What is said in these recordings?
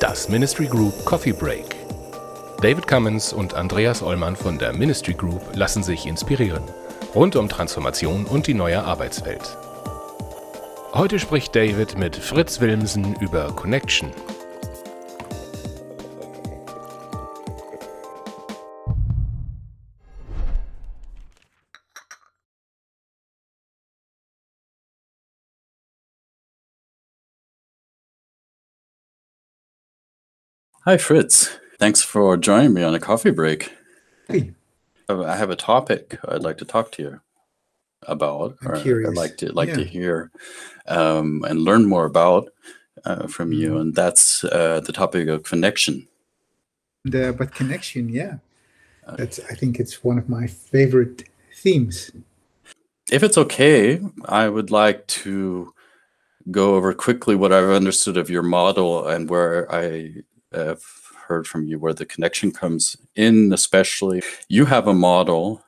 Das Ministry Group Coffee Break. David Cummins und Andreas Ollmann von der Ministry Group lassen sich inspirieren. Rund um Transformation und die neue Arbeitswelt. Heute spricht David mit Fritz Wilmsen über Connection. Hi, Frits. Thanks for joining me on a coffee break. Hey, I have a topic I'd like to talk to you about, I'm or I'd like to like to hear um, and learn more about uh, from you, Mhm. and that's uh, the topic of connection. the but connection, yeah. Uh, That's I think it's one of my favorite themes. If it's okay, I would like to go over quickly what I've understood of your model and where I have heard from you where the connection comes in, especially. You have a model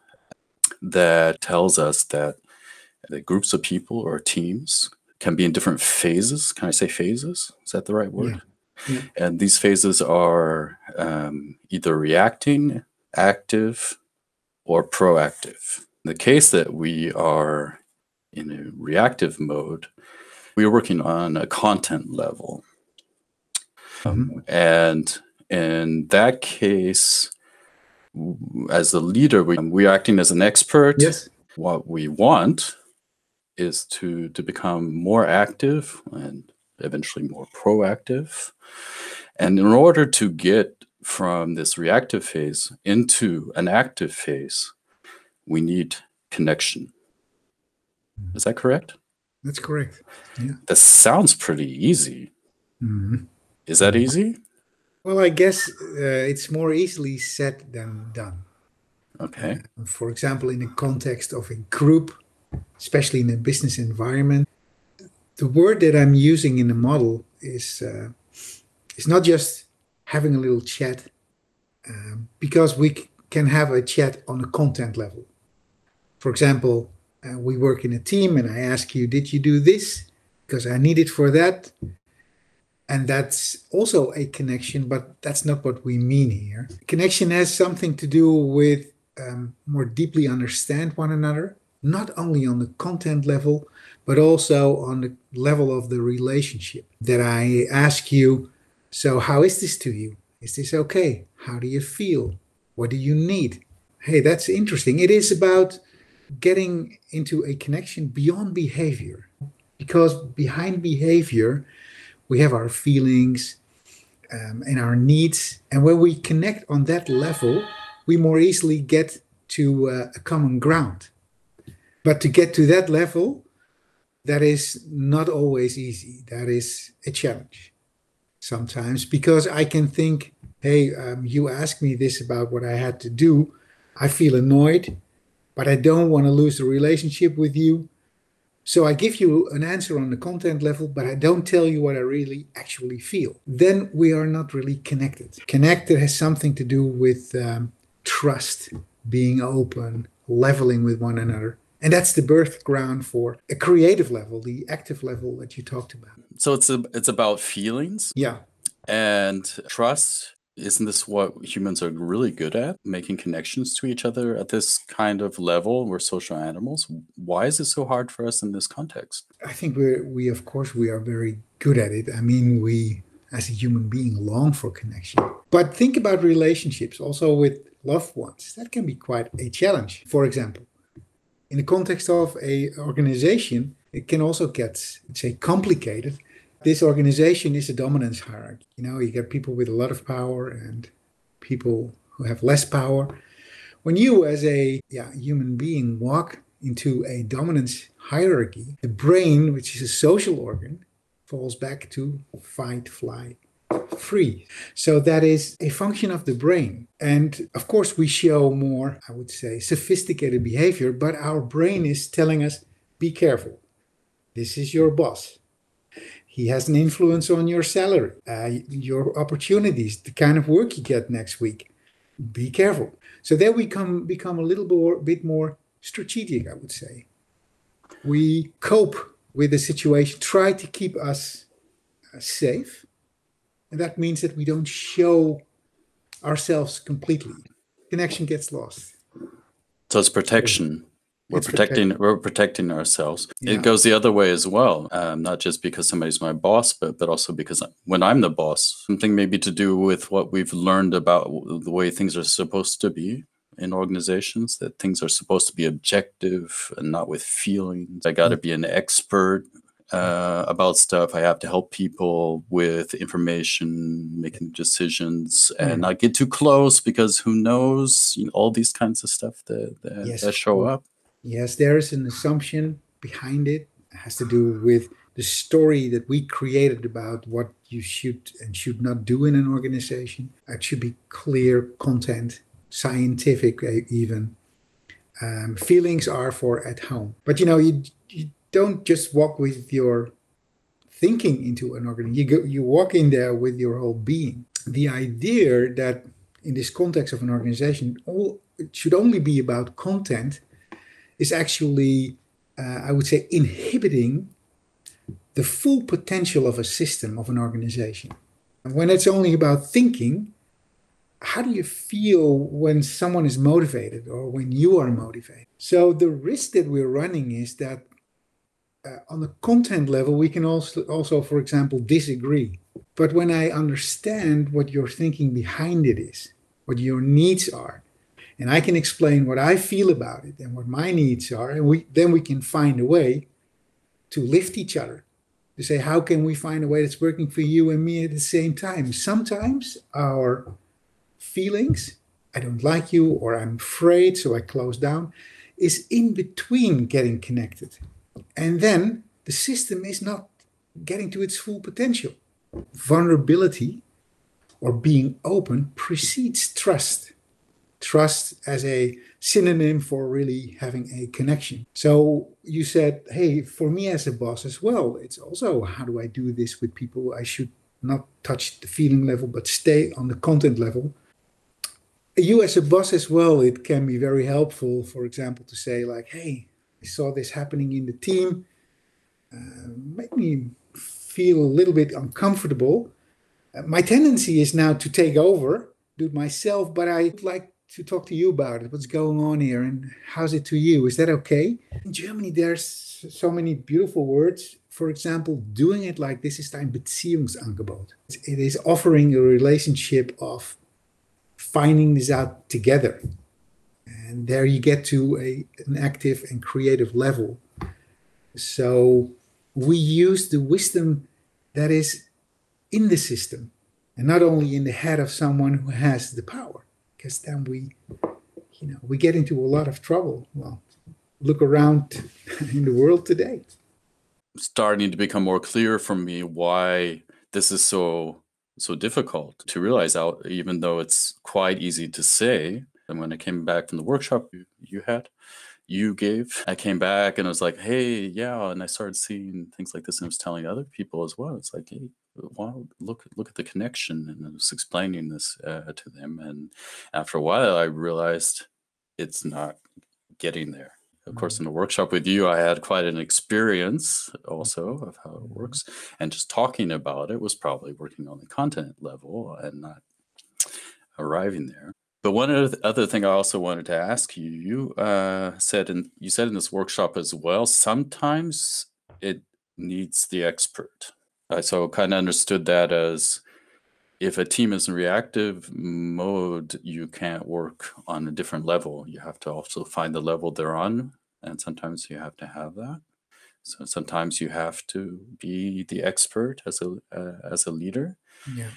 that tells us that the groups of people or teams can be in different phases. Can I say phases? Is that the right word? Yeah. And these phases are um, either reacting, active, or proactive. In the case that we are in a reactive mode, we are working on a content level. Um, and in that case, as a leader, we, we're acting as an expert. Yes. What we want is to, to become more active and eventually more proactive. And in order to get from this reactive phase into an active phase, we need connection. Is that correct? That's correct. Yeah. That sounds pretty easy. Mhm. Is that easy? Well, I guess uh, it's more easily said than done. Okay. For example, in the context of a group, especially in a business environment, the word that I'm using in the model is uh, is not just having a little chat, um, because we c- can have a chat on a content level. For example, uh, we work in a team, and I ask you, "Did you do this?" Because I need it for that, and that's also a connection, but that's not what we mean here. Connection has something to do with um, more deeply understand one another, not only on the content level, but also on the level of the relationship. That I ask you, so how is this to you? Is this okay? How do you feel? What do you need? Hey, that's interesting. It is about getting into a connection beyond behavior, because behind behavior, we have our feelings um, and our needs. And when we connect on that level, we more easily get to uh, a common ground. But to get to that level, that is not always easy. That is a challenge sometimes because I can think, hey, um, you asked me this about what I had to do. I feel annoyed, but I don't want to lose the relationship with you. So I give you an answer on the content level, but I don't tell you what I really actually feel. Then we are not really connected. Connected has something to do with um, trust, being open, leveling with one another. And that's the birth ground for a creative level, the active level that you talked about. So it's a, it's about feelings Yeah. and trust. Isn't this what humans are really good at? Making connections to each other at this kind of level. We're social animals. Why is it so hard for us in this context? I think we're, we, of course, we are very good at it. I mean, we, as a human being, long for connection. But think about relationships also with loved ones. That can be quite a challenge. For example, in the context of a organization, it can also get, say, complicated. This organization is a dominance hierarchy. You know, you get people with a lot of power and people who have less power. When you, as a yeah, human being, walk into a dominance hierarchy, the brain, which is a social organ, falls back to fight, fly, free. So that is a function of the brain. And of course, we show more, I would say, sophisticated behavior, but our brain is telling us be careful. This is your boss. He has an influence on your salary, uh, your opportunities, the kind of work you get next week. be careful. So there we come become a little more, bit more strategic, I would say. We cope with the situation, try to keep us uh, safe, and that means that we don't show ourselves completely. Connection gets lost. So it's protection. We're It's protecting. We're protecting ourselves. Yeah. It goes the other way as well. Um, not just because somebody's my boss, but but also because when I'm the boss, something maybe to do with what we've learned about the way things are supposed to be in organizations. That things are supposed to be objective and not with feelings. I got to be an expert uh, about stuff. I have to help people with information, making decisions, and Mm. not get too close because who knows? You know, all these kinds of stuff that that, Yes, that show up. Yes, there is an assumption behind it. It has to do with the story that we created about what you should and should not do in an organization. It should be clear content, scientific uh, even. Um, feelings are for at home. But you know, you, you don't just walk with your thinking into an organization. You go, you walk in there with your whole being. The idea that in this context of an organization, all it should only be about content is actually, uh, I would say, inhibiting the full potential of a system, of an organization. And when it's only about thinking, how do you feel when someone is motivated or when you are motivated? So the risk that we're running is that uh, on the content level, we can also, also, for example, disagree. But when I understand what your thinking behind it is, what your needs are, and I can explain what I feel about it and what my needs are, and we then we can find a way to lift each other. To say, how can we find a way that's working for you and me at the same time? Sometimes our feelings, I don't like you, or I'm afraid, so I close down, is in between getting connected. And then the system is not getting to its full potential. Vulnerability or being open precedes trust trust as a synonym for really having a connection. So you said, hey, for me as a boss as well, it's also how do I do this with people? I should not touch the feeling level, but stay on the content level. You as a boss as well, it can be very helpful, for example, to say, like, hey, I saw this happening in the team. Uh, make me feel a little bit uncomfortable. Uh, my tendency is now to take over, do it myself, but I'd like to talk to you about it. What's going on here and how's it to you? Is that okay? In Germany, there's so many beautiful words. For example, doing it like this is ein Beziehungsangebot. It is offering a relationship of finding this out together. And there you get to a, an active and creative level. So we use the wisdom that is in the system and not only in the head of someone who has the power because then we you know we get into a lot of trouble. Well look around in the world today. Starting to become more clear for me why this is so so difficult to realize out even though it's quite easy to say. And when i came back from the workshop you, you had you gave i came back and i was like hey yeah and i started seeing things like this and i was telling other people as well. It's like hey wow look look at the connection and i was explaining this uh, to them and after a while i realized it's not getting there. Of course in the workshop with you i had quite an experience also of how it works and just talking about it was probably working on the content level and not arriving there. But one other thing i also wanted to ask you you uh, said and you said in this workshop as well sometimes it needs the expert I so kind of understood that as if a team is in reactive mode, you can't work on a different level. You have to also find the level they're on, and sometimes you have to have that. So sometimes you have to be the expert as a uh, as a leader. yeah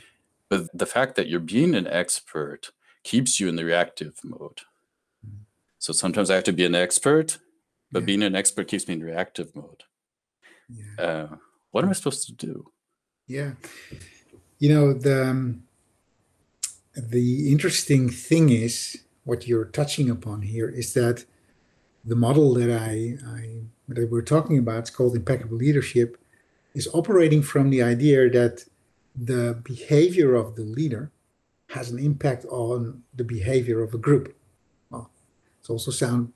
But the fact that you're being an expert keeps you in the reactive mode. So sometimes I have to be an expert, but Yeah. being an expert keeps me in reactive mode. yeah Uh, what am I supposed to do? yeah you know the um, the interesting thing is what you're touching upon here is that the model that I, I that we're talking about it's called impeccable leadership is operating from the idea that the behavior of the leader has an impact on the behavior of a group. Well, it's also sound,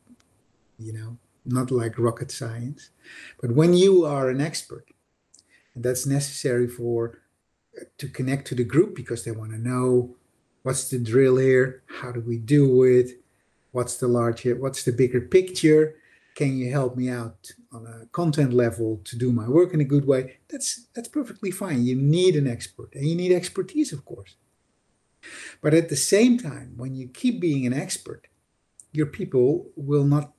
you know, not like rocket science. But when you are an expert, and that's necessary for to connect to the group because they want to know what's the drill here, how do we do it, what's the larger, what's the bigger picture, can you help me out on a content level to do my work in a good way? That's that's perfectly fine. You need an expert, and you need expertise, of course. But at the same time, when you keep being an expert, your people will not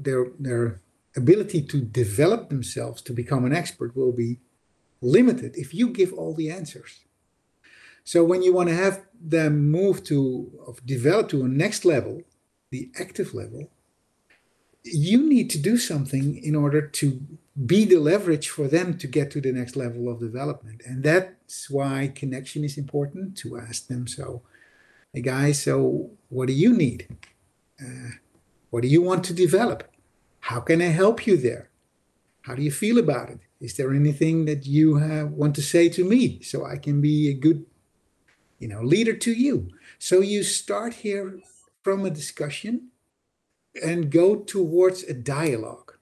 their their ability to develop themselves to become an expert will be limited if you give all the answers. So when you want to have them move to of develop to a next level, the active level, you need to do something in order to be the leverage for them to get to the next level of development. And that's why connection is important to ask them so, hey guys, so what do you need? Uh, what do you want to develop? How can I help you there? How do you feel about it? Is there anything that you have, want to say to me so I can be a good, you know, leader to you? So you start here from a discussion and go towards a dialogue.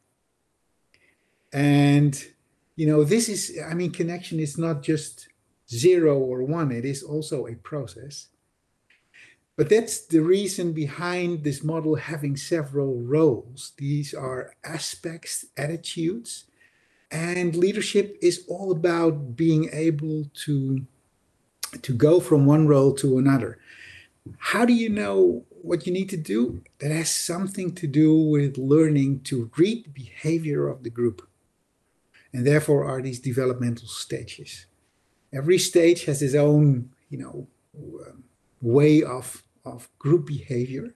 And, you know, this is, I mean, connection is not just zero or one, it is also a process. But that's the reason behind this model having several roles. These are aspects, attitudes, and leadership is all about being able to, to go from one role to another. How do you know what you need to do that has something to do with learning to read the behavior of the group. And therefore are these developmental stages. Every stage has its own, you know, um, way of, of group behavior.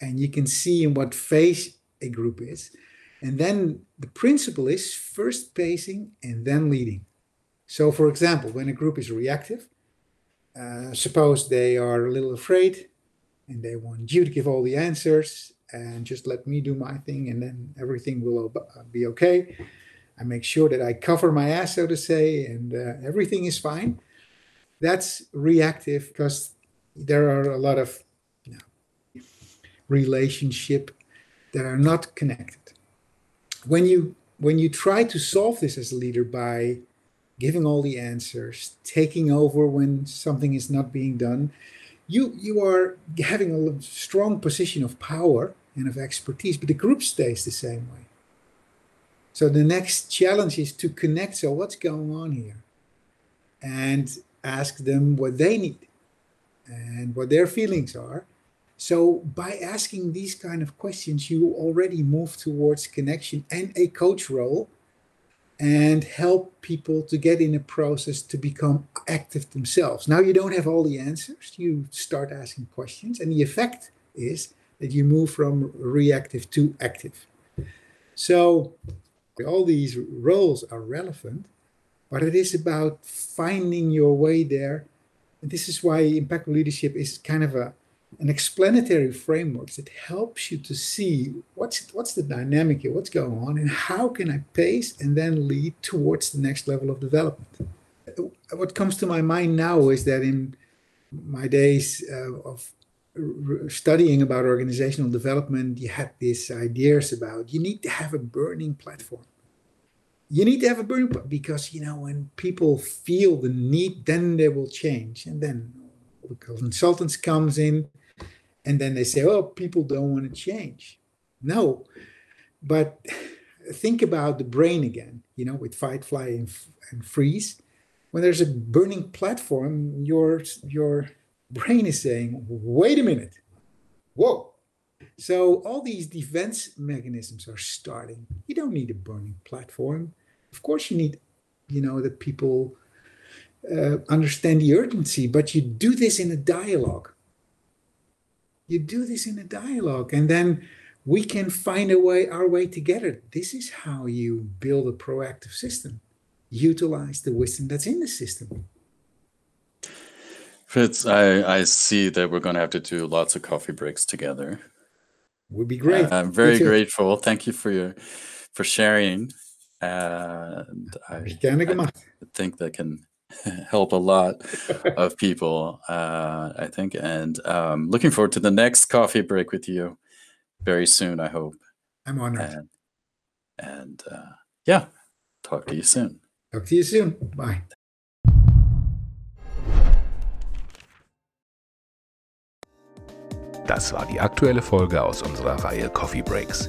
And you can see in what phase a group is. And then the principle is first pacing and then leading. So, for example, when a group is reactive, uh, suppose they are a little afraid, and they want you to give all the answers and just let me do my thing and then everything will uh, be okay i make sure that i cover my ass so to say and uh, everything is fine that's reactive because there are a lot of you know, relationship that are not connected when you when you try to solve this as a leader by giving all the answers taking over when something is not being done you you are having a strong position of power and of expertise, but the group stays the same way. So the next challenge is to connect. So what's going on here? And ask them what they need and what their feelings are. So by asking these kind of questions, you already move towards connection and a coach role and help people to get in a process to become active themselves. Now you don't have all the answers, you start asking questions, and the effect is that you move from reactive to active. So all these roles are relevant, but it is about finding your way there. And this is why impeccable leadership is kind of a an explanatory framework that helps you to see what's what's the dynamic here, what's going on, and how can I pace and then lead towards the next level of development. What comes to my mind now is that in my days uh, of studying about organizational development, you had these ideas about you need to have a burning platform. You need to have a burning because you know when people feel the need, then they will change, and then the consultants comes in and then they say, "Oh, people don't want to change." No, but think about the brain again. You know, with fight, fly, and, and freeze. When there's a burning platform, your your brain is saying, "Wait a minute, whoa." So all these defense mechanisms are starting. You don't need a burning platform. Of course, you need, you know, that people uh, understand the urgency, but you do this in a dialogue. You do this in a dialogue and then we can find a way our way together. This is how you build a proactive system. Utilize the wisdom that's in the system. Frits, i i see that we're going to have to do lots of coffee breaks together. Would be great. Uh, i'm very grateful. Thank you for your for sharing and I, I think that can help a lot of people, uh, I think. And um, looking forward to the next coffee break with you very soon, I hope. I'm honored. And, and uh, yeah, talk to you soon. Talk to you soon. Bye. Das war die aktuelle Folge aus unserer Reihe Coffee Breaks.